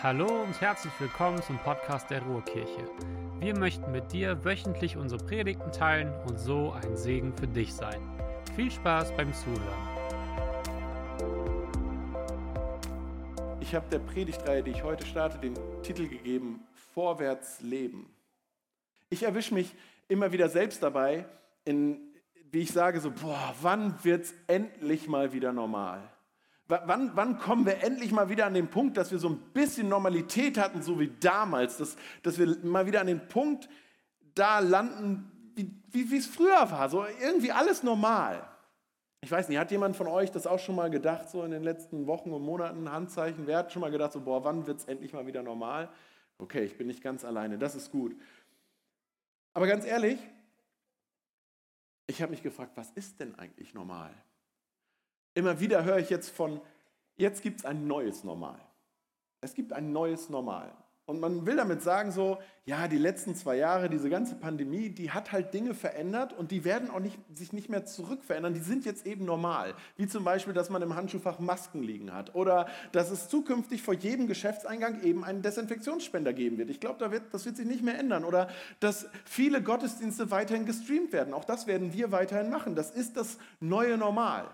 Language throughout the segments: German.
Hallo und herzlich willkommen zum Podcast der Ruhrkirche. Wir möchten mit dir wöchentlich unsere Predigten teilen und so ein Segen für dich sein. Viel Spaß beim Zuhören. Ich habe der Predigtreihe, die ich heute starte, den Titel gegeben, Vorwärts leben. Ich erwische mich immer wieder selbst dabei, in, wie ich sage, so, boah, wann es endlich mal wieder normal? Wann, wann, kommen wir endlich mal wieder an den Punkt, dass wir so ein bisschen Normalität hatten, so wie damals, dass, dass wir mal wieder an den Punkt da landen, wie, wie es früher war, so irgendwie alles normal. Ich weiß nicht, hat jemand von euch das auch schon mal gedacht, so in den letzten Wochen und Monaten, Handzeichen, wer hat schon mal gedacht, so, boah, wann wird es endlich mal wieder normal? Okay, ich bin nicht ganz alleine, das ist gut. Aber ganz ehrlich, ich habe mich gefragt, was ist denn eigentlich normal? Immer wieder höre ich jetzt von, jetzt gibt es ein neues Normal. Es gibt ein neues Normal. Und man will damit sagen, so, ja, die letzten zwei Jahre, diese ganze Pandemie, die hat halt Dinge verändert und die werden auch nicht, sich nicht mehr zurückverändern. Die sind jetzt eben normal. Wie zum Beispiel, dass man im Handschuhfach Masken liegen hat oder dass es zukünftig vor jedem Geschäftseingang eben einen Desinfektionsspender geben wird. Ich glaube, da wird, das wird sich nicht mehr ändern. Oder dass viele Gottesdienste weiterhin gestreamt werden. Auch das werden wir weiterhin machen. Das ist das neue Normal.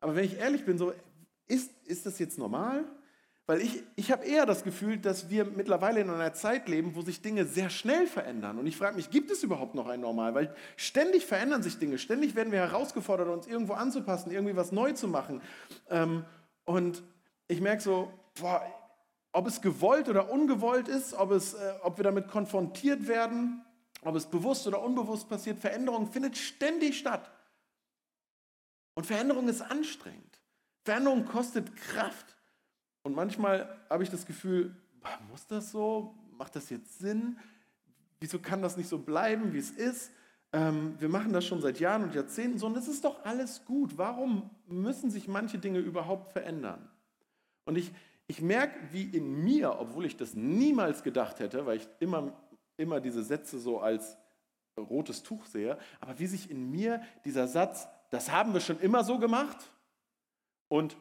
Aber wenn ich ehrlich bin, so, ist, ist das jetzt normal? Weil ich, ich habe eher das Gefühl, dass wir mittlerweile in einer Zeit leben, wo sich Dinge sehr schnell verändern. Und ich frage mich, gibt es überhaupt noch ein Normal? Weil ständig verändern sich Dinge, ständig werden wir herausgefordert, uns irgendwo anzupassen, irgendwie was neu zu machen. Ähm, und ich merke so, boah, ob es gewollt oder ungewollt ist, ob, es, äh, ob wir damit konfrontiert werden, ob es bewusst oder unbewusst passiert, Veränderung findet ständig statt. Und Veränderung ist anstrengend. Veränderung kostet Kraft. Und manchmal habe ich das Gefühl, muss das so? Macht das jetzt Sinn? Wieso kann das nicht so bleiben, wie es ist? Ähm, wir machen das schon seit Jahren und Jahrzehnten so und es ist doch alles gut. Warum müssen sich manche Dinge überhaupt verändern? Und ich, ich merke, wie in mir, obwohl ich das niemals gedacht hätte, weil ich immer, immer diese Sätze so als rotes Tuch sehe, aber wie sich in mir dieser Satz das haben wir schon immer so gemacht und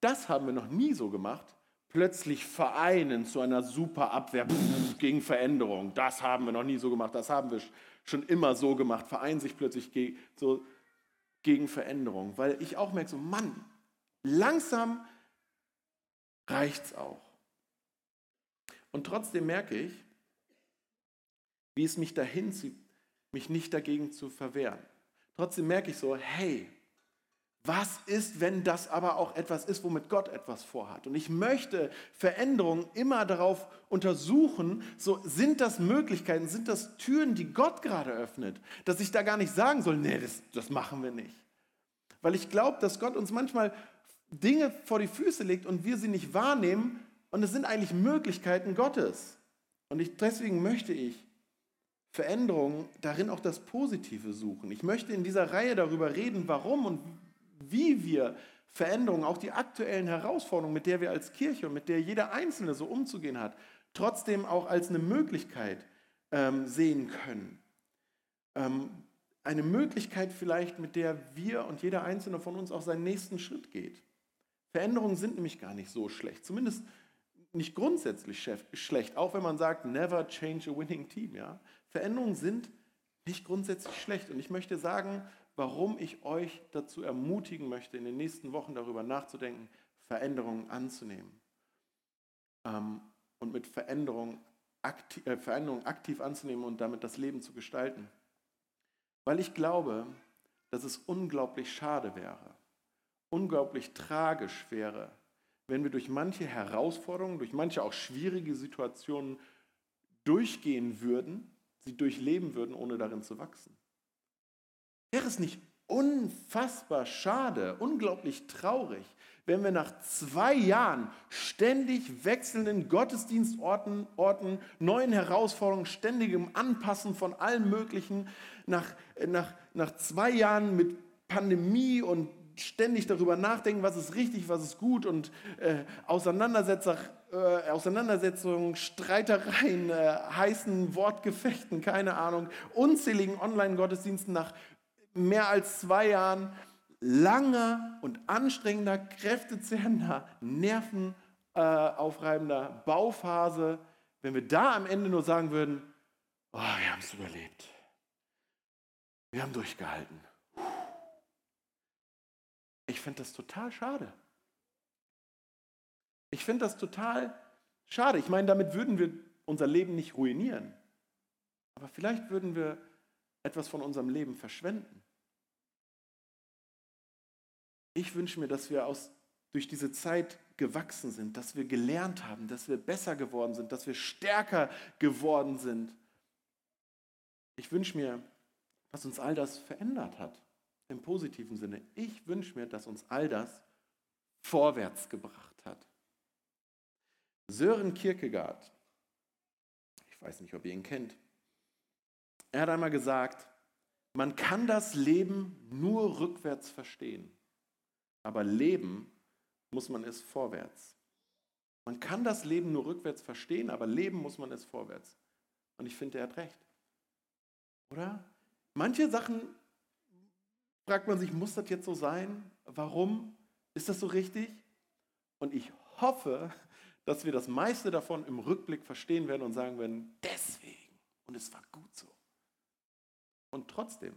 das haben wir noch nie so gemacht, plötzlich vereinen zu einer super Abwehr gegen Veränderung. Das haben wir noch nie so gemacht, das haben wir schon immer so gemacht, vereinen sich plötzlich gegen, so, gegen Veränderung, weil ich auch merke, so Mann, langsam reicht es auch. Und trotzdem merke ich, wie es mich dahin zieht, mich nicht dagegen zu verwehren. Trotzdem merke ich so, hey, was ist, wenn das aber auch etwas ist, womit Gott etwas vorhat? Und ich möchte Veränderungen immer darauf untersuchen, so sind das Möglichkeiten, sind das Türen, die Gott gerade öffnet, dass ich da gar nicht sagen soll, nee, das, das machen wir nicht. Weil ich glaube, dass Gott uns manchmal Dinge vor die Füße legt und wir sie nicht wahrnehmen und es sind eigentlich Möglichkeiten Gottes. Und ich, deswegen möchte ich Veränderungen darin auch das Positive suchen. Ich möchte in dieser Reihe darüber reden, warum und wie wir Veränderungen, auch die aktuellen Herausforderungen, mit der wir als Kirche und mit der jeder Einzelne so umzugehen hat, trotzdem auch als eine Möglichkeit ähm, sehen können. Ähm, eine Möglichkeit vielleicht, mit der wir und jeder Einzelne von uns auch seinen nächsten Schritt geht. Veränderungen sind nämlich gar nicht so schlecht, zumindest nicht grundsätzlich schlecht, auch wenn man sagt, never change a winning team. Ja? Veränderungen sind nicht grundsätzlich schlecht. Und ich möchte sagen, warum ich euch dazu ermutigen möchte, in den nächsten Wochen darüber nachzudenken, Veränderungen anzunehmen. Ähm, und mit Veränderungen aktiv, äh, Veränderungen aktiv anzunehmen und damit das Leben zu gestalten. Weil ich glaube, dass es unglaublich schade wäre, unglaublich tragisch wäre, wenn wir durch manche Herausforderungen, durch manche auch schwierige Situationen durchgehen würden sie durchleben würden, ohne darin zu wachsen. Wäre es nicht unfassbar schade, unglaublich traurig, wenn wir nach zwei Jahren ständig wechselnden Gottesdienstorten, Orten, neuen Herausforderungen, ständigem Anpassen von allem Möglichen, nach, nach, nach zwei Jahren mit Pandemie und ständig darüber nachdenken, was ist richtig, was ist gut und äh, Auseinandersetzer, äh, Auseinandersetzungen, Streitereien, äh, heißen Wortgefechten, keine Ahnung, unzähligen Online-Gottesdiensten nach mehr als zwei Jahren langer und anstrengender, kräftezehrender, nervenaufreibender nervenaufreibender Bauphase, wenn wir da am Ende nur sagen würden, oh, wir haben es überlebt. Wir haben durchgehalten. Ich finde das total schade. Ich finde das total schade. Ich meine, damit würden wir unser Leben nicht ruinieren. Aber vielleicht würden wir etwas von unserem Leben verschwenden. Ich wünsche mir, dass wir aus, durch diese Zeit gewachsen sind, dass wir gelernt haben, dass wir besser geworden sind, dass wir stärker geworden sind. Ich wünsche mir, dass uns all das verändert hat, im positiven Sinne. Ich wünsche mir, dass uns all das vorwärts gebracht hat. Sören Kierkegaard, ich weiß nicht, ob ihr ihn kennt, er hat einmal gesagt, man kann das Leben nur rückwärts verstehen, aber leben muss man es vorwärts. Man kann das Leben nur rückwärts verstehen, aber leben muss man es vorwärts. Und ich finde, er hat recht. Oder? Manche Sachen fragt man sich, muss das jetzt so sein? Warum? Ist das so richtig? Und ich hoffe, dass wir das meiste davon im Rückblick verstehen werden und sagen werden, deswegen. Und es war gut so. Und trotzdem,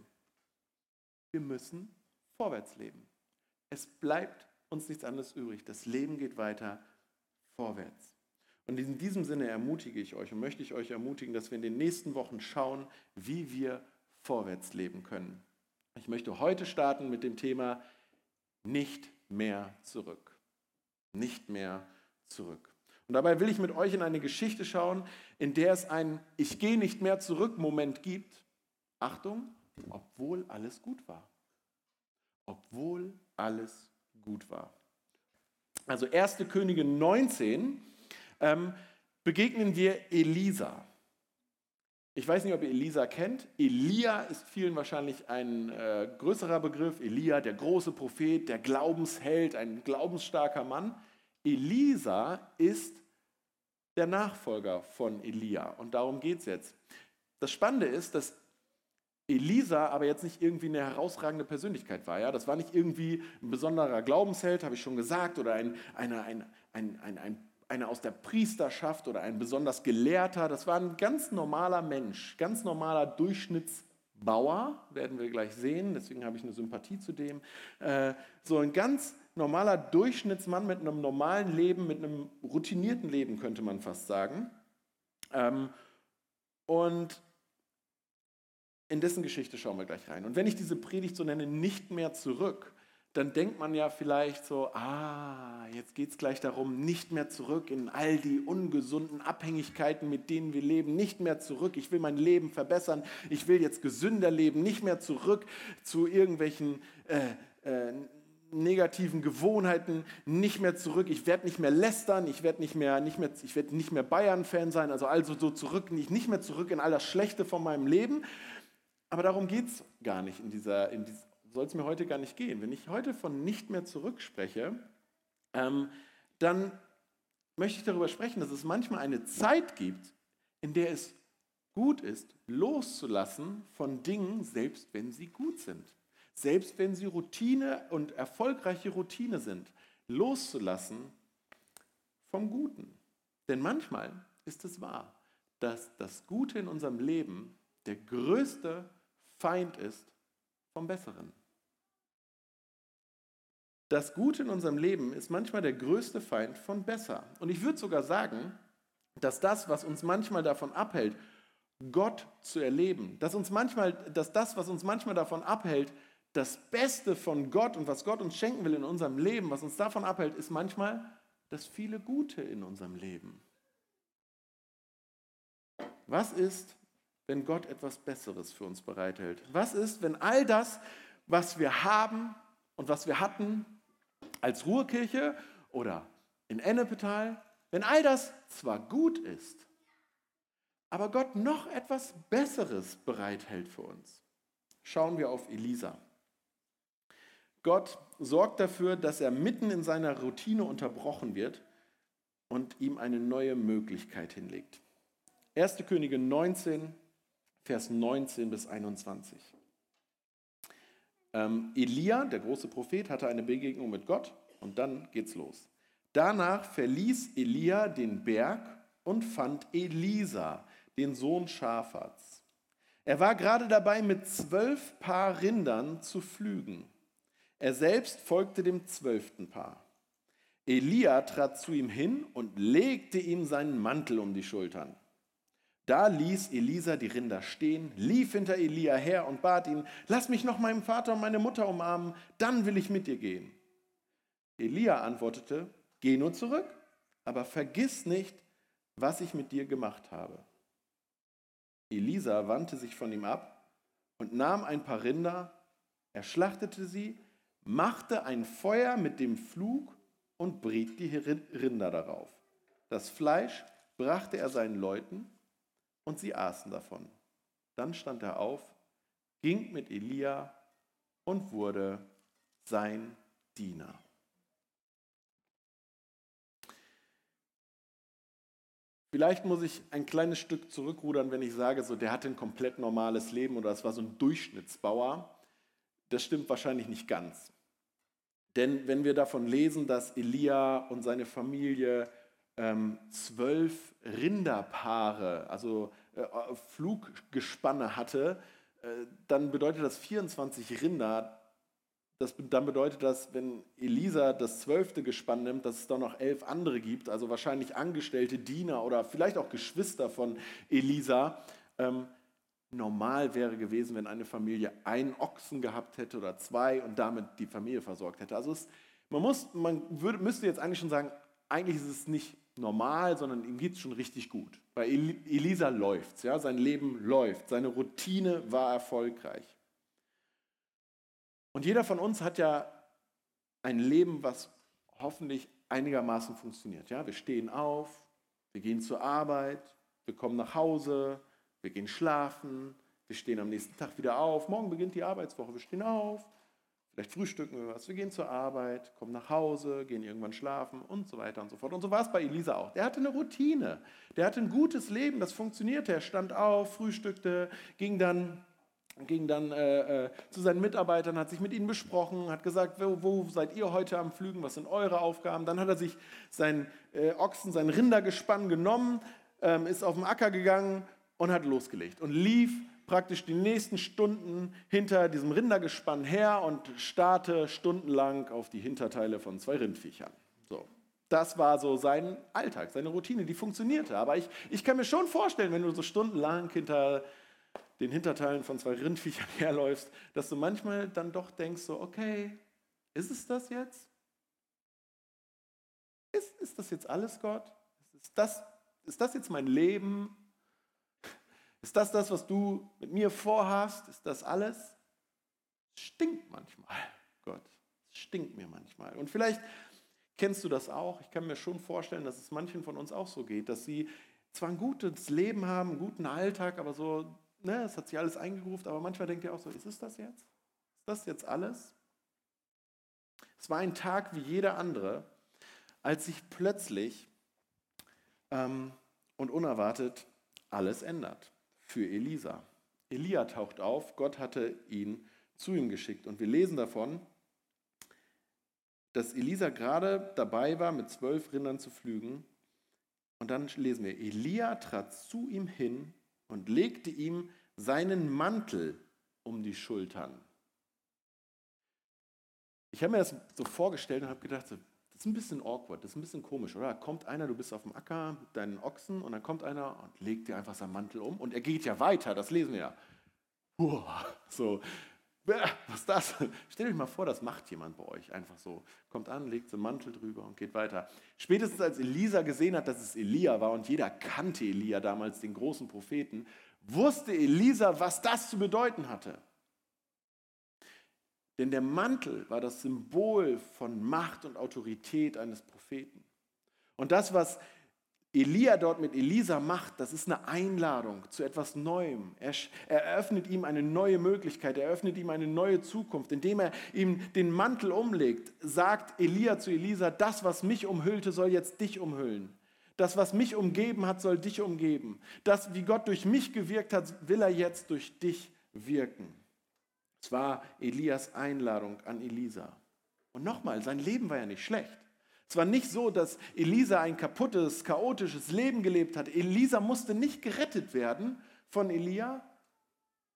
wir müssen vorwärts leben. Es bleibt uns nichts anderes übrig. Das Leben geht weiter vorwärts. Und in diesem Sinne ermutige ich euch und möchte ich euch ermutigen, dass wir in den nächsten Wochen schauen, wie wir vorwärts leben können. Ich möchte heute starten mit dem Thema nicht mehr zurück. Nicht mehr zurück. Und dabei will ich mit euch in eine Geschichte schauen, in der es einen Ich gehe nicht mehr zurück Moment gibt. Achtung, obwohl alles gut war. Obwohl alles gut war. Also 1. Könige 19 ähm, begegnen wir Elisa. Ich weiß nicht, ob ihr Elisa kennt. Elia ist vielen wahrscheinlich ein äh, größerer Begriff. Elia, der große Prophet, der Glaubensheld, ein glaubensstarker Mann. Elisa ist der Nachfolger von Elia und darum geht es jetzt. Das Spannende ist, dass Elisa aber jetzt nicht irgendwie eine herausragende Persönlichkeit war. Ja? Das war nicht irgendwie ein besonderer Glaubensheld, habe ich schon gesagt, oder ein, eine, ein, ein, ein, ein, einer aus der Priesterschaft oder ein besonders Gelehrter. Das war ein ganz normaler Mensch, ganz normaler Durchschnittsbauer, werden wir gleich sehen, deswegen habe ich eine Sympathie zu dem. Äh, so ein ganz normaler Durchschnittsmann mit einem normalen Leben, mit einem routinierten Leben, könnte man fast sagen. Ähm, und in dessen Geschichte schauen wir gleich rein. Und wenn ich diese Predigt so nenne, nicht mehr zurück, dann denkt man ja vielleicht so, ah, jetzt geht es gleich darum, nicht mehr zurück in all die ungesunden Abhängigkeiten, mit denen wir leben, nicht mehr zurück. Ich will mein Leben verbessern, ich will jetzt gesünder leben, nicht mehr zurück zu irgendwelchen äh, äh, negativen Gewohnheiten, nicht mehr zurück. Ich werde nicht mehr lästern, ich werde nicht mehr, nicht mehr, ich werde nicht mehr Bayern-Fan sein, also also so zurück, nicht, nicht mehr zurück in all das Schlechte von meinem Leben, aber darum geht es gar nicht in dieser, in dieser soll es mir heute gar nicht gehen. Wenn ich heute von nicht mehr zurückspreche, ähm, dann möchte ich darüber sprechen, dass es manchmal eine Zeit gibt, in der es gut ist, loszulassen von Dingen, selbst wenn sie gut sind. Selbst wenn sie Routine und erfolgreiche Routine sind, loszulassen vom Guten. Denn manchmal ist es wahr, dass das Gute in unserem Leben der größte Feind ist vom Besseren. Das Gute in unserem Leben ist manchmal der größte Feind von besser. Und ich würde sogar sagen, dass das, was uns manchmal davon abhält, Gott zu erleben, dass, uns manchmal, dass das, was uns manchmal davon abhält, das Beste von Gott und was Gott uns schenken will in unserem Leben, was uns davon abhält, ist manchmal das viele Gute in unserem Leben. Was ist, wenn Gott etwas Besseres für uns bereithält? Was ist, wenn all das, was wir haben und was wir hatten als Ruhrkirche oder in Ennepetal, wenn all das zwar gut ist, aber Gott noch etwas Besseres bereithält für uns? Schauen wir auf Elisa. Gott sorgt dafür, dass er mitten in seiner Routine unterbrochen wird und ihm eine neue Möglichkeit hinlegt. 1. Könige 19, Vers 19 bis 21. Ähm, Elia, der große Prophet, hatte eine Begegnung mit Gott und dann geht's los. Danach verließ Elia den Berg und fand Elisa, den Sohn Schafats. Er war gerade dabei, mit zwölf Paar Rindern zu pflügen. Er selbst folgte dem zwölften Paar. Elia trat zu ihm hin und legte ihm seinen Mantel um die Schultern. Da ließ Elisa die Rinder stehen, lief hinter Elia her und bat ihn, lass mich noch meinen Vater und meine Mutter umarmen, dann will ich mit dir gehen. Elia antwortete, geh nur zurück, aber vergiss nicht, was ich mit dir gemacht habe. Elisa wandte sich von ihm ab und nahm ein paar Rinder, er schlachtete sie, machte ein Feuer mit dem Flug und briet die Rinder darauf. Das Fleisch brachte er seinen Leuten und sie aßen davon. Dann stand er auf, ging mit Elia und wurde sein Diener. Vielleicht muss ich ein kleines Stück zurückrudern, wenn ich sage, so der hatte ein komplett normales Leben oder es war so ein Durchschnittsbauer. Das stimmt wahrscheinlich nicht ganz. Denn wenn wir davon lesen, dass Elia und seine Familie ähm, zwölf Rinderpaare, also äh, Fluggespanne hatte, äh, dann bedeutet das 24 Rinder das, dann bedeutet das, wenn Elisa das zwölfte Gespann nimmt, dass es da noch elf andere gibt, also wahrscheinlich Angestellte, Diener oder vielleicht auch Geschwister von Elisa. Ähm, normal wäre gewesen, wenn eine Familie einen Ochsen gehabt hätte oder zwei und damit die Familie versorgt hätte. Also es, man, muss, man würde, müsste jetzt eigentlich schon sagen, eigentlich ist es nicht normal, sondern ihm geht es schon richtig gut. Bei Elisa läuft ja, sein Leben läuft, seine Routine war erfolgreich. Und jeder von uns hat ja ein Leben, was hoffentlich einigermaßen funktioniert. Ja, wir stehen auf, wir gehen zur Arbeit, wir kommen nach Hause, wir gehen schlafen, wir stehen am nächsten Tag wieder auf. Morgen beginnt die Arbeitswoche, wir stehen auf, vielleicht frühstücken wir was, wir gehen zur Arbeit, kommen nach Hause, gehen irgendwann schlafen und so weiter und so fort. Und so war es bei Elisa auch. Der hatte eine Routine, der hatte ein gutes Leben, das funktionierte. Er stand auf, frühstückte, ging dann ging dann äh, äh, zu seinen Mitarbeitern, hat sich mit ihnen besprochen, hat gesagt, wo, wo, seid ihr heute am Flügen, was sind eure Aufgaben. Dann hat er sich sein äh, Ochsen, sein Rindergespann genommen, ähm, ist auf den Acker gegangen und hat losgelegt und lief praktisch die nächsten Stunden hinter diesem Rindergespann her und starrte stundenlang auf die Hinterteile von zwei Rindviechern. So. Das war so sein Alltag, seine Routine, die funktionierte. Aber ich, ich kann mir schon vorstellen, wenn du so stundenlang hinter den Hinterteilen von zwei Rindviechern herläufst, dass du manchmal dann doch denkst, so, okay, ist es das jetzt? Ist, ist das jetzt alles, Gott? Ist das, ist das jetzt mein Leben? Ist das das, was du mit mir vorhast? Ist das alles? Es stinkt manchmal, Gott. Es stinkt mir manchmal. Und vielleicht kennst du das auch. Ich kann mir schon vorstellen, dass es manchen von uns auch so geht, dass sie zwar ein gutes Leben haben, einen guten Alltag, aber so ne, es hat sich alles eingerufen, aber manchmal denkt ihr auch so, ist es das jetzt? Ist das jetzt alles? Es war ein Tag wie jeder andere, als sich plötzlich ähm, und unerwartet alles ändert für Elisa. Elia taucht auf, Gott hatte ihn zu ihm geschickt und wir lesen davon, dass Elisa gerade dabei war, mit zwölf Rindern zu pflügen. Und dann lesen wir, Elia trat zu ihm hin und legte ihm seinen Mantel um die Schultern. Ich habe mir das so vorgestellt und habe gedacht, das ist ein bisschen awkward, das ist ein bisschen komisch, oder? Da kommt einer, du bist auf dem Acker mit deinen Ochsen und dann kommt einer und legt dir einfach seinen Mantel um und er geht ja weiter, das lesen wir ja. Uah, so, was ist das? Stell euch mal vor, das macht jemand bei euch einfach so. Kommt an, legt so einen Mantel drüber und geht weiter. Spätestens als Elisa gesehen hat, dass es Elia war und jeder kannte Elia damals, den großen Propheten, wusste Elisa, was das zu bedeuten hatte. Denn der Mantel war das Symbol von Macht und Autorität eines Propheten. Und das, was Elia dort mit Elisa macht, das ist eine Einladung zu etwas Neuem. Er, er eröffnet ihm eine neue Möglichkeit, er eröffnet ihm eine neue Zukunft. Indem er ihm den Mantel umlegt, sagt Elia zu Elisa, das, was mich umhüllte, soll jetzt dich umhüllen. Das, was mich umgeben hat, soll dich umgeben. Das, wie Gott durch mich gewirkt hat, will er jetzt durch dich wirken. Es war Elias Einladung an Elisa. Und nochmal, sein Leben war ja nicht schlecht. Es war nicht so, dass Elisa ein kaputtes, chaotisches Leben gelebt hat. Elisa musste nicht gerettet werden von Elia.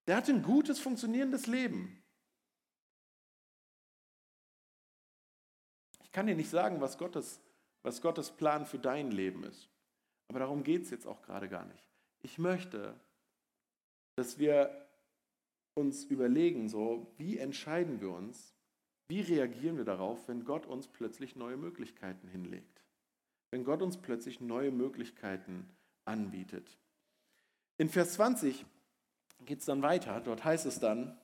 Der hatte ein gutes, funktionierendes Leben. Ich kann dir nicht sagen, was Gottes, was Gottes Plan für dein Leben ist. Aber darum geht es jetzt auch gerade gar nicht. Ich möchte, dass wir uns überlegen, so, wie entscheiden wir uns, wie reagieren wir darauf, wenn Gott uns plötzlich neue Möglichkeiten hinlegt? Wenn Gott uns plötzlich neue Möglichkeiten anbietet. In Vers 20 geht es dann weiter. Dort heißt es dann,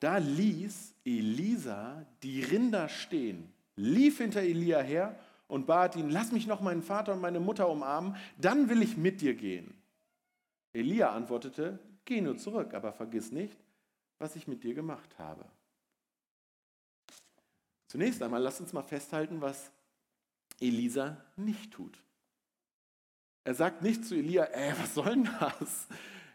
da ließ Elisa die Rinder stehen, lief hinter Elia her und bat ihn, lass mich noch meinen Vater und meine Mutter umarmen, dann will ich mit dir gehen. Elia antwortete, geh nur zurück, aber vergiss nicht, was ich mit dir gemacht habe. Zunächst einmal, lasst uns mal festhalten, was Elisa nicht tut. Er sagt nicht zu Elia, ey, was soll denn das?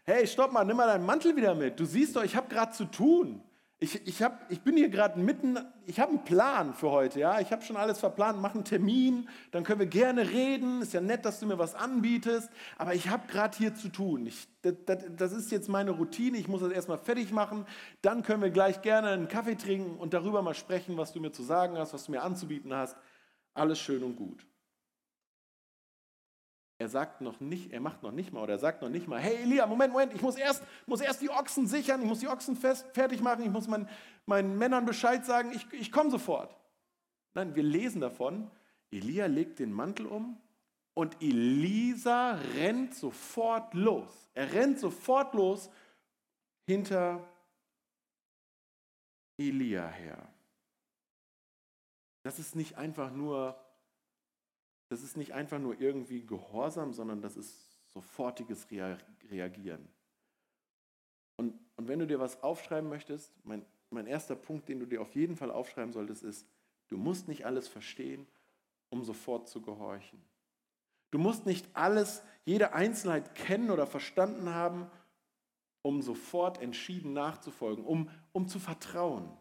Hey, stopp mal, nimm mal deinen Mantel wieder mit. Du siehst doch, ich habe gerade zu tun. Ich, ich, hab, ich bin hier gerade mitten, ich habe einen Plan für heute, ja. Ich habe schon alles verplant, mache einen Termin, dann können wir gerne reden. Ist ja nett, dass du mir was anbietest, aber ich habe gerade hier zu tun. Ich, das, das, das ist jetzt meine Routine, ich muss das erstmal fertig machen. Dann können wir gleich gerne einen Kaffee trinken und darüber mal sprechen, was du mir zu sagen hast, was du mir anzubieten hast. Alles schön und gut. Er sagt noch nicht, er macht noch nicht mal oder er sagt noch nicht mal, hey Elia, Moment, Moment, ich muss erst, muss erst die Ochsen sichern, ich muss die Ochsen fest, fertig machen, ich muss mein, meinen Männern Bescheid sagen, ich, ich komme sofort. Nein, wir lesen davon, Elia legt den Mantel um und Elisa rennt sofort los. Er rennt sofort los hinter Elia her. Das ist nicht einfach nur das ist nicht einfach nur irgendwie Gehorsam, sondern das ist sofortiges Reagieren. Und, und wenn du dir was aufschreiben möchtest, mein, mein erster Punkt, den du dir auf jeden Fall aufschreiben solltest, ist, du musst nicht alles verstehen, um sofort zu gehorchen. Du musst nicht alles, jede Einzelheit kennen oder verstanden haben, um sofort entschieden nachzufolgen, um, um zu vertrauen.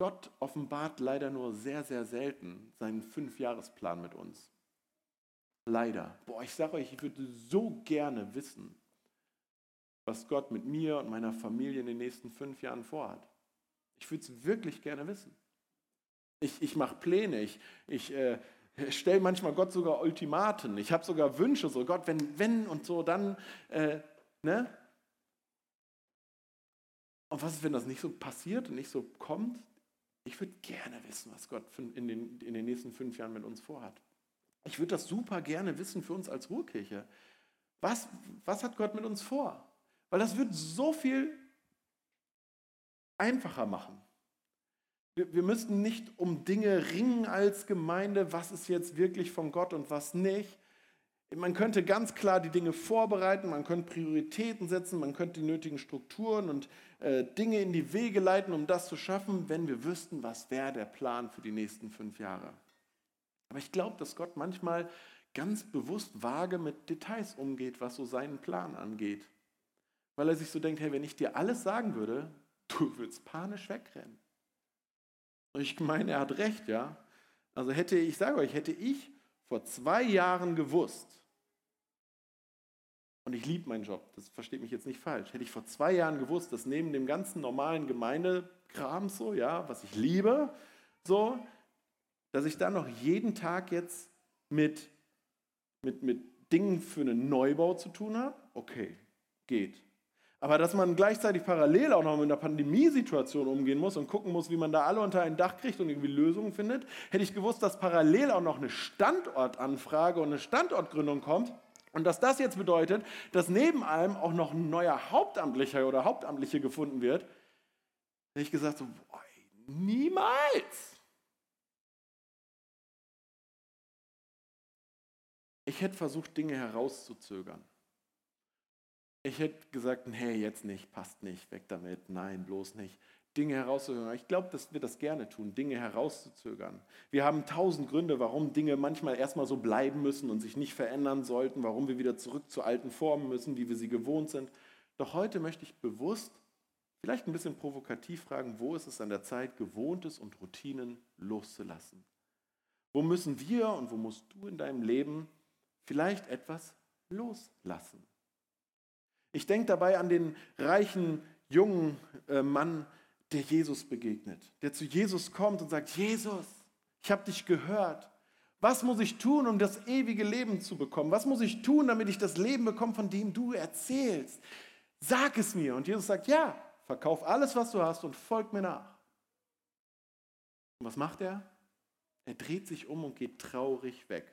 Gott offenbart leider nur sehr, sehr selten seinen Fünfjahresplan mit uns. Leider. Boah, ich sage euch, ich würde so gerne wissen, was Gott mit mir und meiner Familie in den nächsten fünf Jahren vorhat. Ich würde es wirklich gerne wissen. Ich, ich mache Pläne, ich, ich äh, stelle manchmal Gott sogar Ultimaten, ich habe sogar Wünsche, so Gott, wenn, wenn und so, dann, äh, ne? Und was ist, wenn das nicht so passiert und nicht so kommt? Ich würde gerne wissen, was Gott in den, in den nächsten fünf Jahren mit uns vorhat. Ich würde das super gerne wissen für uns als Ruhrkirche. Was, was hat Gott mit uns vor? Weil das wird so viel einfacher machen. Wir, wir müssten nicht um Dinge ringen als Gemeinde, was ist jetzt wirklich von Gott und was nicht. Man könnte ganz klar die Dinge vorbereiten, man könnte Prioritäten setzen, man könnte die nötigen Strukturen und äh, Dinge in die Wege leiten, um das zu schaffen, wenn wir wüssten, was wäre der Plan für die nächsten fünf Jahre. Aber ich glaube, dass Gott manchmal ganz bewusst vage mit Details umgeht, was so seinen Plan angeht. Weil er sich so denkt, hey, wenn ich dir alles sagen würde, du würdest panisch wegrennen. Und ich meine, er hat recht, ja. Also hätte ich, sage euch, hätte ich vor zwei Jahren gewusst, und ich liebe meinen Job, das versteht mich jetzt nicht falsch. Hätte ich vor zwei Jahren gewusst, dass neben dem ganzen normalen Gemeindekram so, ja, was ich liebe, so, dass ich dann noch jeden Tag jetzt mit, mit, mit Dingen für einen Neubau zu tun habe, okay, geht. Aber dass man gleichzeitig parallel auch noch mit einer Pandemiesituation umgehen muss und gucken muss, wie man da alle unter ein Dach kriegt und irgendwie Lösungen findet, hätte ich gewusst, dass parallel auch noch eine Standortanfrage und eine Standortgründung kommt, und dass das jetzt bedeutet, dass neben allem auch noch ein neuer Hauptamtlicher oder Hauptamtliche gefunden wird, hätte ich gesagt, so, boah, niemals. Ich hätte versucht, Dinge herauszuzögern. Ich hätte gesagt, nee, jetzt nicht, passt nicht, weg damit, nein, bloß nicht. Dinge herauszuzögern. Ich glaube, dass wir das gerne tun, Dinge herauszuzögern. Wir haben tausend Gründe, warum Dinge manchmal erstmal so bleiben müssen und sich nicht verändern sollten, warum wir wieder zurück zu alten Formen müssen, wie wir sie gewohnt sind. Doch heute möchte ich bewusst vielleicht ein bisschen provokativ fragen, wo ist es an der Zeit, Gewohntes und Routinen loszulassen? Wo müssen wir und wo musst du in deinem Leben vielleicht etwas loslassen? Ich denke dabei an den reichen jungen äh, Mann, der Jesus begegnet, der zu Jesus kommt und sagt, Jesus, ich habe dich gehört. Was muss ich tun, um das ewige Leben zu bekommen? Was muss ich tun, damit ich das Leben bekomme, von dem du erzählst? Sag es mir. Und Jesus sagt, ja, verkauf alles, was du hast und folg mir nach. Und was macht er? Er dreht sich um und geht traurig weg.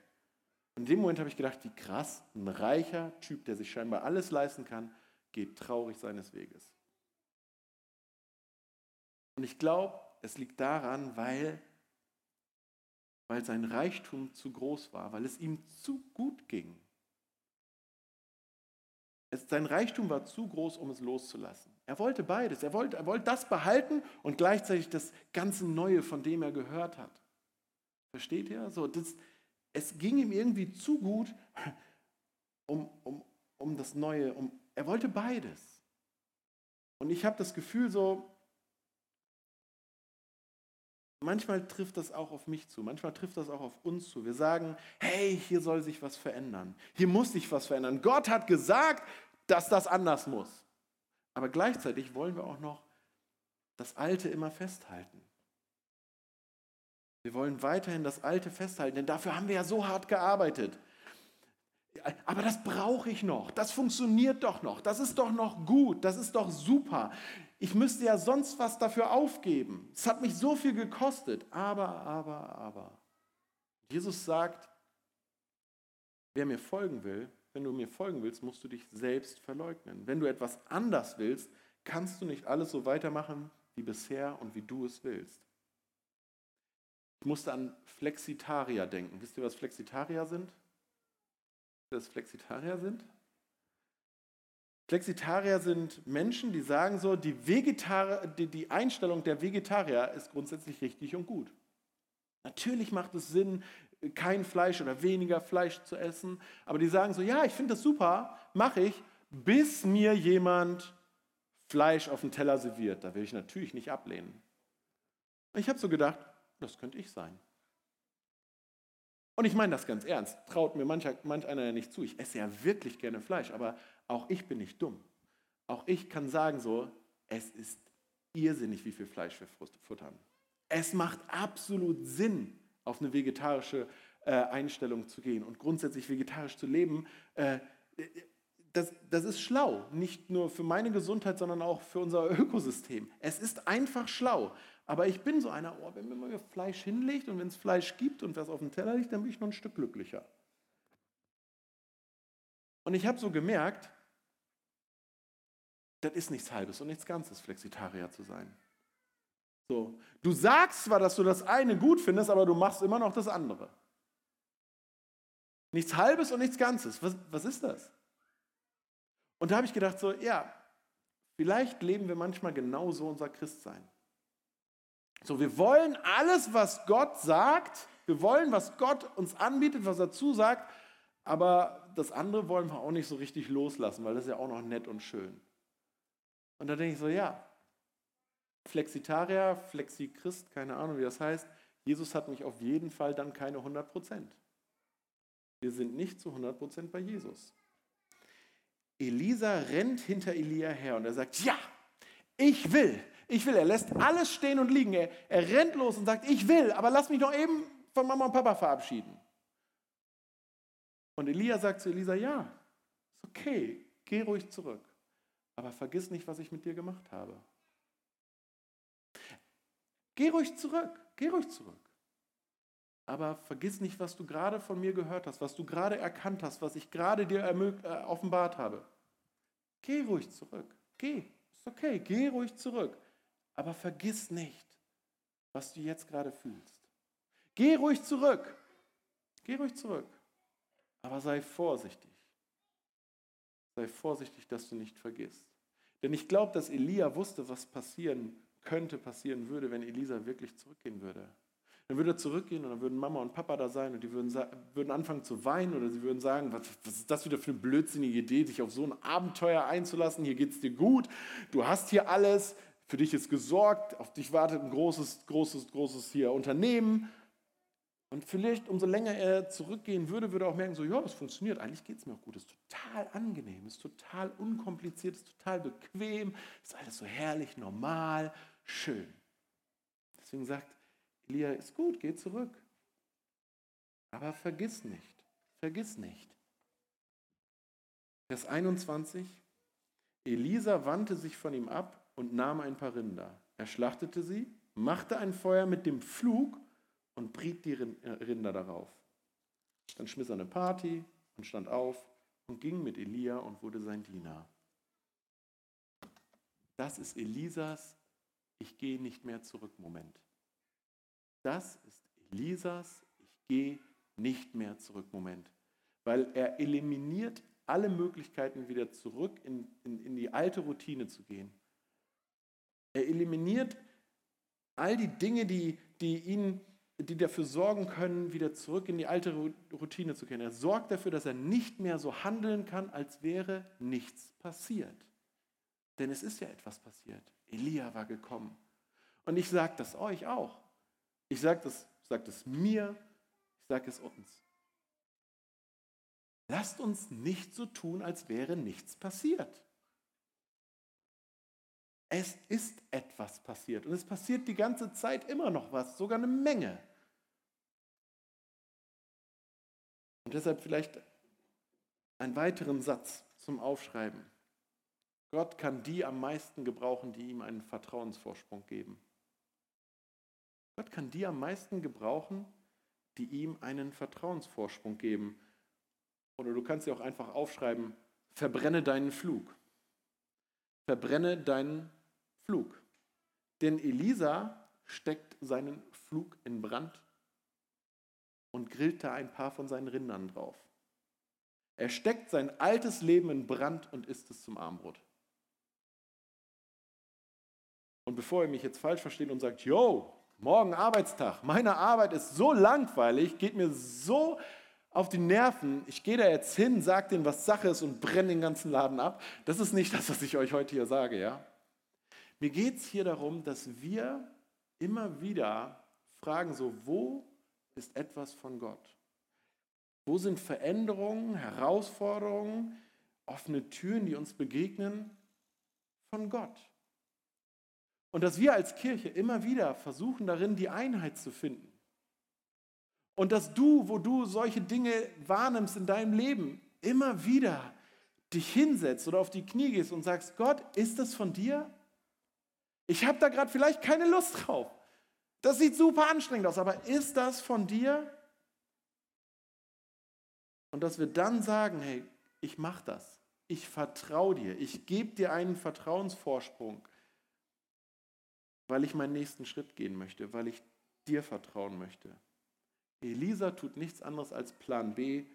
In dem Moment habe ich gedacht, wie krass, ein reicher Typ, der sich scheinbar alles leisten kann, geht traurig seines Weges. Und ich glaube, es liegt daran, weil, weil sein Reichtum zu groß war, weil es ihm zu gut ging. Es, sein Reichtum war zu groß, um es loszulassen. Er wollte beides. Er wollte, er wollte das behalten und gleichzeitig das ganze Neue, von dem er gehört hat. Versteht ihr? So, das, es ging ihm irgendwie zu gut um, um, um das Neue. Um, er wollte beides. Und ich habe das Gefühl so, manchmal trifft das auch auf mich zu, manchmal trifft das auch auf uns zu. Wir sagen, hey, hier soll sich was verändern, hier muss sich was verändern. Gott hat gesagt, dass das anders muss. Aber gleichzeitig wollen wir auch noch das Alte immer festhalten. Wir wollen weiterhin das Alte festhalten, denn dafür haben wir ja so hart gearbeitet. Aber das brauche ich noch, das funktioniert doch noch, das ist doch noch gut, das ist doch super. Ich müsste ja sonst was dafür aufgeben. Es hat mich so viel gekostet. Aber, aber, aber. Jesus sagt, wer mir folgen will, wenn du mir folgen willst, musst du dich selbst verleugnen. Wenn du etwas anders willst, kannst du nicht alles so weitermachen wie bisher und wie du es willst. Ich musste an Flexitarier denken. Wisst ihr, was Flexitarier sind? Was Flexitarier sind? Flexitarier sind Menschen, die sagen so, die, die, die Einstellung der Vegetarier ist grundsätzlich richtig und gut. Natürlich macht es Sinn, kein Fleisch oder weniger Fleisch zu essen, aber die sagen so, ja, ich finde das super, mache ich, bis mir jemand Fleisch auf den Teller serviert. Da will ich natürlich nicht ablehnen. Ich habe so gedacht, das könnte ich sein. Und ich meine das ganz ernst. Traut mir manch, manch einer ja nicht zu. Ich esse ja wirklich gerne Fleisch, aber auch ich bin nicht dumm. Auch ich kann sagen so, es ist irrsinnig, wie viel Fleisch wir futtern. Es macht absolut Sinn, auf eine vegetarische äh, Einstellung zu gehen und grundsätzlich vegetarisch zu leben. Äh, das, das ist schlau, nicht nur für meine Gesundheit, sondern auch für unser Ökosystem. Es ist einfach schlau. Aber ich bin so einer, oh, wenn man mir Fleisch hinlegt und wenn es Fleisch gibt und was auf dem Teller liegt, dann bin ich noch ein Stück glücklicher. Und ich habe so gemerkt, das ist nichts Halbes und nichts Ganzes, Flexitarier zu sein. So, du sagst zwar, dass du das eine gut findest, aber du machst immer noch das andere. Nichts Halbes und nichts Ganzes. Was, was ist das? Und da habe ich gedacht, so, ja, vielleicht leben wir manchmal genauso unser Christsein. So, wir wollen alles, was Gott sagt, wir wollen, was Gott uns anbietet, was er zusagt, aber das andere wollen wir auch nicht so richtig loslassen, weil das ist ja auch noch nett und schön. Und da denke ich so, ja, Flexitarier, Flexichrist, keine Ahnung, wie das heißt, Jesus hat mich auf jeden Fall dann keine 100 Prozent. Wir sind nicht zu 100 Prozent bei Jesus. Elisa rennt hinter Elia her und er sagt, ja, ich will, ich will. Er lässt alles stehen und liegen. Er, er rennt los und sagt, ich will, aber lass mich noch eben von Mama und Papa verabschieden. Und Elia sagt zu Elisa, ja, ist okay, geh ruhig zurück. Aber vergiss nicht, was ich mit dir gemacht habe. Geh ruhig zurück, geh ruhig zurück. Aber vergiss nicht, was du gerade von mir gehört hast, was du gerade erkannt hast, was ich gerade dir äh, offenbart habe. Geh ruhig zurück, geh, ist okay, geh ruhig zurück. Aber vergiss nicht, was du jetzt gerade fühlst. Geh ruhig zurück, geh ruhig zurück. Aber sei vorsichtig. Sei vorsichtig, dass du nicht vergisst. Denn ich glaube, dass Elia wusste, was passieren könnte, passieren würde, wenn Elisa wirklich zurückgehen würde. Dann würde er zurückgehen und dann würden Mama und Papa da sein und die würden, würden anfangen zu weinen oder sie würden sagen, was, was ist das wieder für eine blödsinnige Idee, sich auf so ein Abenteuer einzulassen, hier geht es dir gut, du hast hier alles, für dich ist gesorgt, auf dich wartet ein großes, großes, großes hier Unternehmen. Und vielleicht, umso länger er zurückgehen würde, würde er auch merken, so, ja, das funktioniert, eigentlich geht es mir auch gut, es ist total angenehm, es ist total unkompliziert, es ist total bequem, es ist alles so herrlich, normal, schön. Deswegen sagt Elia, ist gut, geh zurück. Aber vergiss nicht, vergiss nicht. Vers 21, Elisa wandte sich von ihm ab und nahm ein paar Rinder. Er schlachtete sie, machte ein Feuer mit dem Pflug und briet die äh, Rinder darauf. Dann schmiss er eine Party und stand auf und ging mit Elia und wurde sein Diener. Das ist Elisas Ich gehe nicht mehr zurück Moment. Das ist Elisas Ich gehe nicht mehr zurück Moment. Weil er eliminiert alle Möglichkeiten, wieder zurück in, in, in die alte Routine zu gehen. Er eliminiert all die Dinge, die, die ihn die dafür sorgen können, wieder zurück in die alte Routine zu gehen. Er sorgt dafür, dass er nicht mehr so handeln kann, als wäre nichts passiert. Denn es ist ja etwas passiert. Elia war gekommen. Und ich sage das euch auch. Ich sage das, sag das mir, ich sage es uns. Lasst uns nicht so tun, als wäre nichts passiert. Es ist etwas passiert und es passiert die ganze Zeit immer noch was, sogar eine Menge. Und deshalb vielleicht einen weiteren Satz zum Aufschreiben. Gott kann die am meisten gebrauchen, die ihm einen Vertrauensvorsprung geben. Gott kann die am meisten gebrauchen, die ihm einen Vertrauensvorsprung geben. Oder du kannst sie auch einfach aufschreiben, verbrenne deinen Flug. Verbrenne deinen Flug. Denn Elisa steckt seinen Flug in Brand und grillt da ein paar von seinen Rindern drauf. Er steckt sein altes Leben in Brand und isst es zum Armbrot. Und bevor ihr mich jetzt falsch versteht und sagt, yo, morgen Arbeitstag, meine Arbeit ist so langweilig, geht mir so auf die Nerven, ich gehe da jetzt hin, sage denen, was Sache ist und brenne den ganzen Laden ab. Das ist nicht das, was ich euch heute hier sage, ja. Mir geht es hier darum, dass wir immer wieder fragen, so, wo ist etwas von Gott? Wo sind Veränderungen, Herausforderungen, offene Türen, die uns begegnen, von Gott? Und dass wir als Kirche immer wieder versuchen darin, die Einheit zu finden. Und dass du, wo du solche Dinge wahrnimmst in deinem Leben, immer wieder dich hinsetzt oder auf die Knie gehst und sagst, Gott, ist das von dir? Ich habe da gerade vielleicht keine Lust drauf. Das sieht super anstrengend aus, aber ist das von dir? Und dass wir dann sagen, hey, ich mache das. Ich vertraue dir. Ich gebe dir einen Vertrauensvorsprung, weil ich meinen nächsten Schritt gehen möchte, weil ich dir vertrauen möchte. Elisa tut nichts anderes als Plan B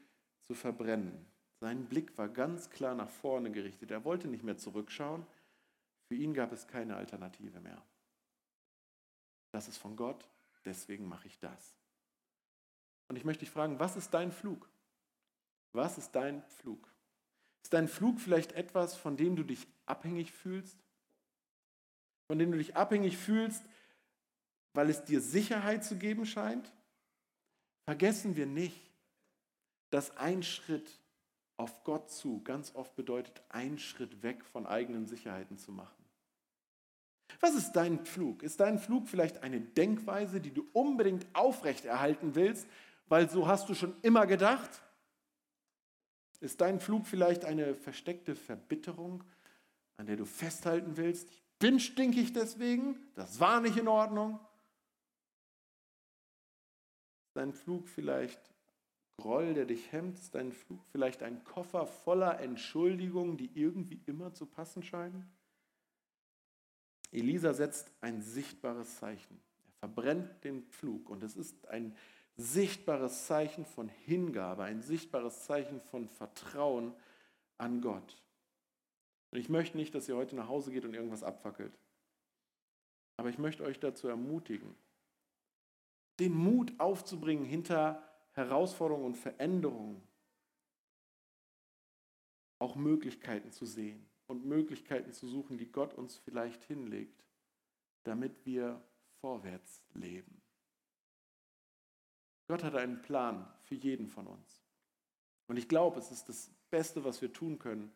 zu verbrennen. Sein Blick war ganz klar nach vorne gerichtet. Er wollte nicht mehr zurückschauen. Für ihn gab es keine Alternative mehr. Das ist von Gott, deswegen mache ich das. Und ich möchte dich fragen, was ist dein Flug? Was ist dein Flug? Ist dein Flug vielleicht etwas, von dem du dich abhängig fühlst? Von dem du dich abhängig fühlst, weil es dir Sicherheit zu geben scheint? Vergessen wir nicht, dass ein Schritt auf Gott zu ganz oft bedeutet, einen Schritt weg von eigenen Sicherheiten zu machen. Was ist dein Flug? Ist dein Flug vielleicht eine Denkweise, die du unbedingt aufrechterhalten willst, weil so hast du schon immer gedacht? Ist dein Flug vielleicht eine versteckte Verbitterung, an der du festhalten willst? Ich bin stinkig deswegen, das war nicht in Ordnung. Ist dein Flug vielleicht Groll, der dich hemmt? Ist dein Flug vielleicht ein Koffer voller Entschuldigungen, die irgendwie immer zu passen scheinen? Elisa setzt ein sichtbares Zeichen. Er verbrennt den Pflug und es ist ein sichtbares Zeichen von Hingabe, ein sichtbares Zeichen von Vertrauen an Gott. Und ich möchte nicht, dass ihr heute nach Hause geht und irgendwas abfackelt. Aber ich möchte euch dazu ermutigen, den Mut aufzubringen, hinter Herausforderungen und Veränderungen auch Möglichkeiten zu sehen und Möglichkeiten zu suchen, die Gott uns vielleicht hinlegt, damit wir vorwärts leben. Gott hat einen Plan für jeden von uns. Und ich glaube, es ist das Beste, was wir tun können,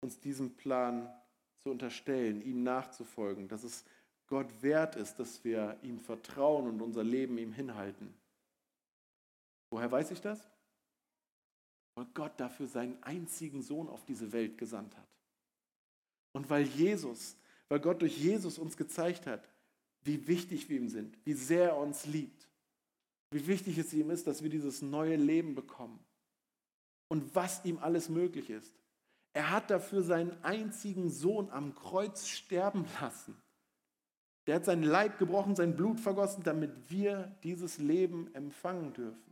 uns diesem Plan zu unterstellen, ihm nachzufolgen, dass es Gott wert ist, dass wir ihm vertrauen und unser Leben ihm hinhalten. Woher weiß ich das? Weil Gott dafür seinen einzigen Sohn auf diese Welt gesandt hat. Und weil Jesus, weil Gott durch Jesus uns gezeigt hat, wie wichtig wir ihm sind, wie sehr er uns liebt, wie wichtig es ihm ist, dass wir dieses neue Leben bekommen und was ihm alles möglich ist. Er hat dafür seinen einzigen Sohn am Kreuz sterben lassen. Der hat seinen Leib gebrochen, sein Blut vergossen, damit wir dieses Leben empfangen dürfen.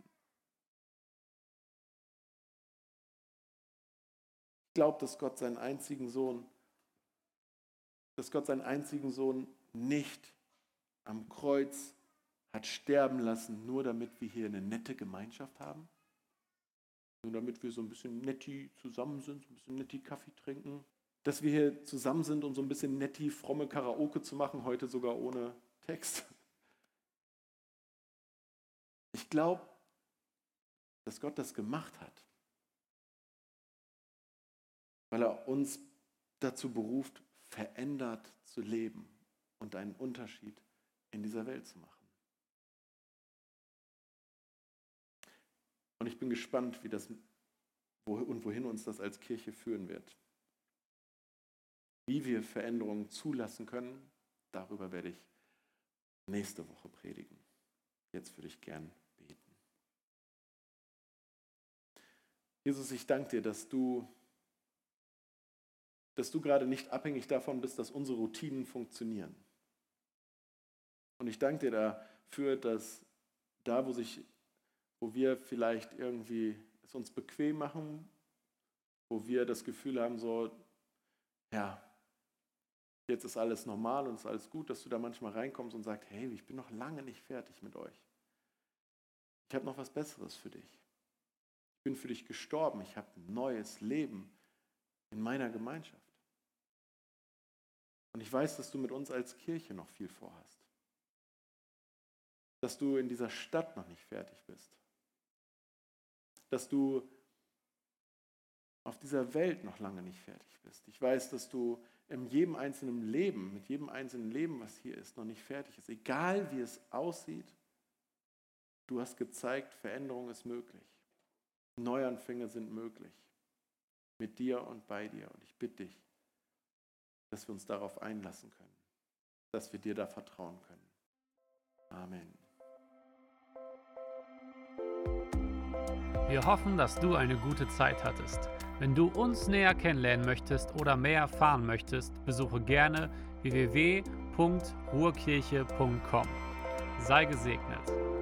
Ich glaube, dass Gott seinen einzigen Sohn, dass Gott seinen einzigen Sohn nicht am Kreuz hat sterben lassen, nur damit wir hier eine nette Gemeinschaft haben. Nur damit wir so ein bisschen netti zusammen sind, so ein bisschen netti Kaffee trinken. Dass wir hier zusammen sind, um so ein bisschen netti, fromme Karaoke zu machen, heute sogar ohne Text. Ich glaube, dass Gott das gemacht hat, weil er uns dazu beruft, verändert zu leben und einen Unterschied in dieser Welt zu machen. Und ich bin gespannt, wie das und wohin uns das als Kirche führen wird. Wie wir Veränderungen zulassen können, darüber werde ich nächste Woche predigen. Jetzt würde ich gern beten. Jesus, ich danke dir, dass du, dass du gerade nicht abhängig davon bist, dass unsere Routinen funktionieren. Und ich danke dir dafür, dass da, wo sich wo wir vielleicht irgendwie es uns bequem machen, wo wir das Gefühl haben, so, ja, jetzt ist alles normal und ist alles gut, dass du da manchmal reinkommst und sagst, hey, ich bin noch lange nicht fertig mit euch. Ich habe noch was Besseres für dich. Ich bin für dich gestorben. Ich habe ein neues Leben in meiner Gemeinschaft. Und ich weiß, dass du mit uns als Kirche noch viel vorhast. Dass du in dieser Stadt noch nicht fertig bist dass du auf dieser Welt noch lange nicht fertig bist. Ich weiß, dass du in jedem einzelnen Leben, mit jedem einzelnen Leben, was hier ist, noch nicht fertig ist. Egal wie es aussieht, du hast gezeigt, Veränderung ist möglich. Neuanfänge sind möglich. Mit dir und bei dir. Und ich bitte dich, dass wir uns darauf einlassen können. Dass wir dir da vertrauen können. Amen. Wir hoffen, dass du eine gute Zeit hattest. Wenn du uns näher kennenlernen möchtest oder mehr erfahren möchtest, besuche gerne www.ruhrkirche.com. Sei gesegnet.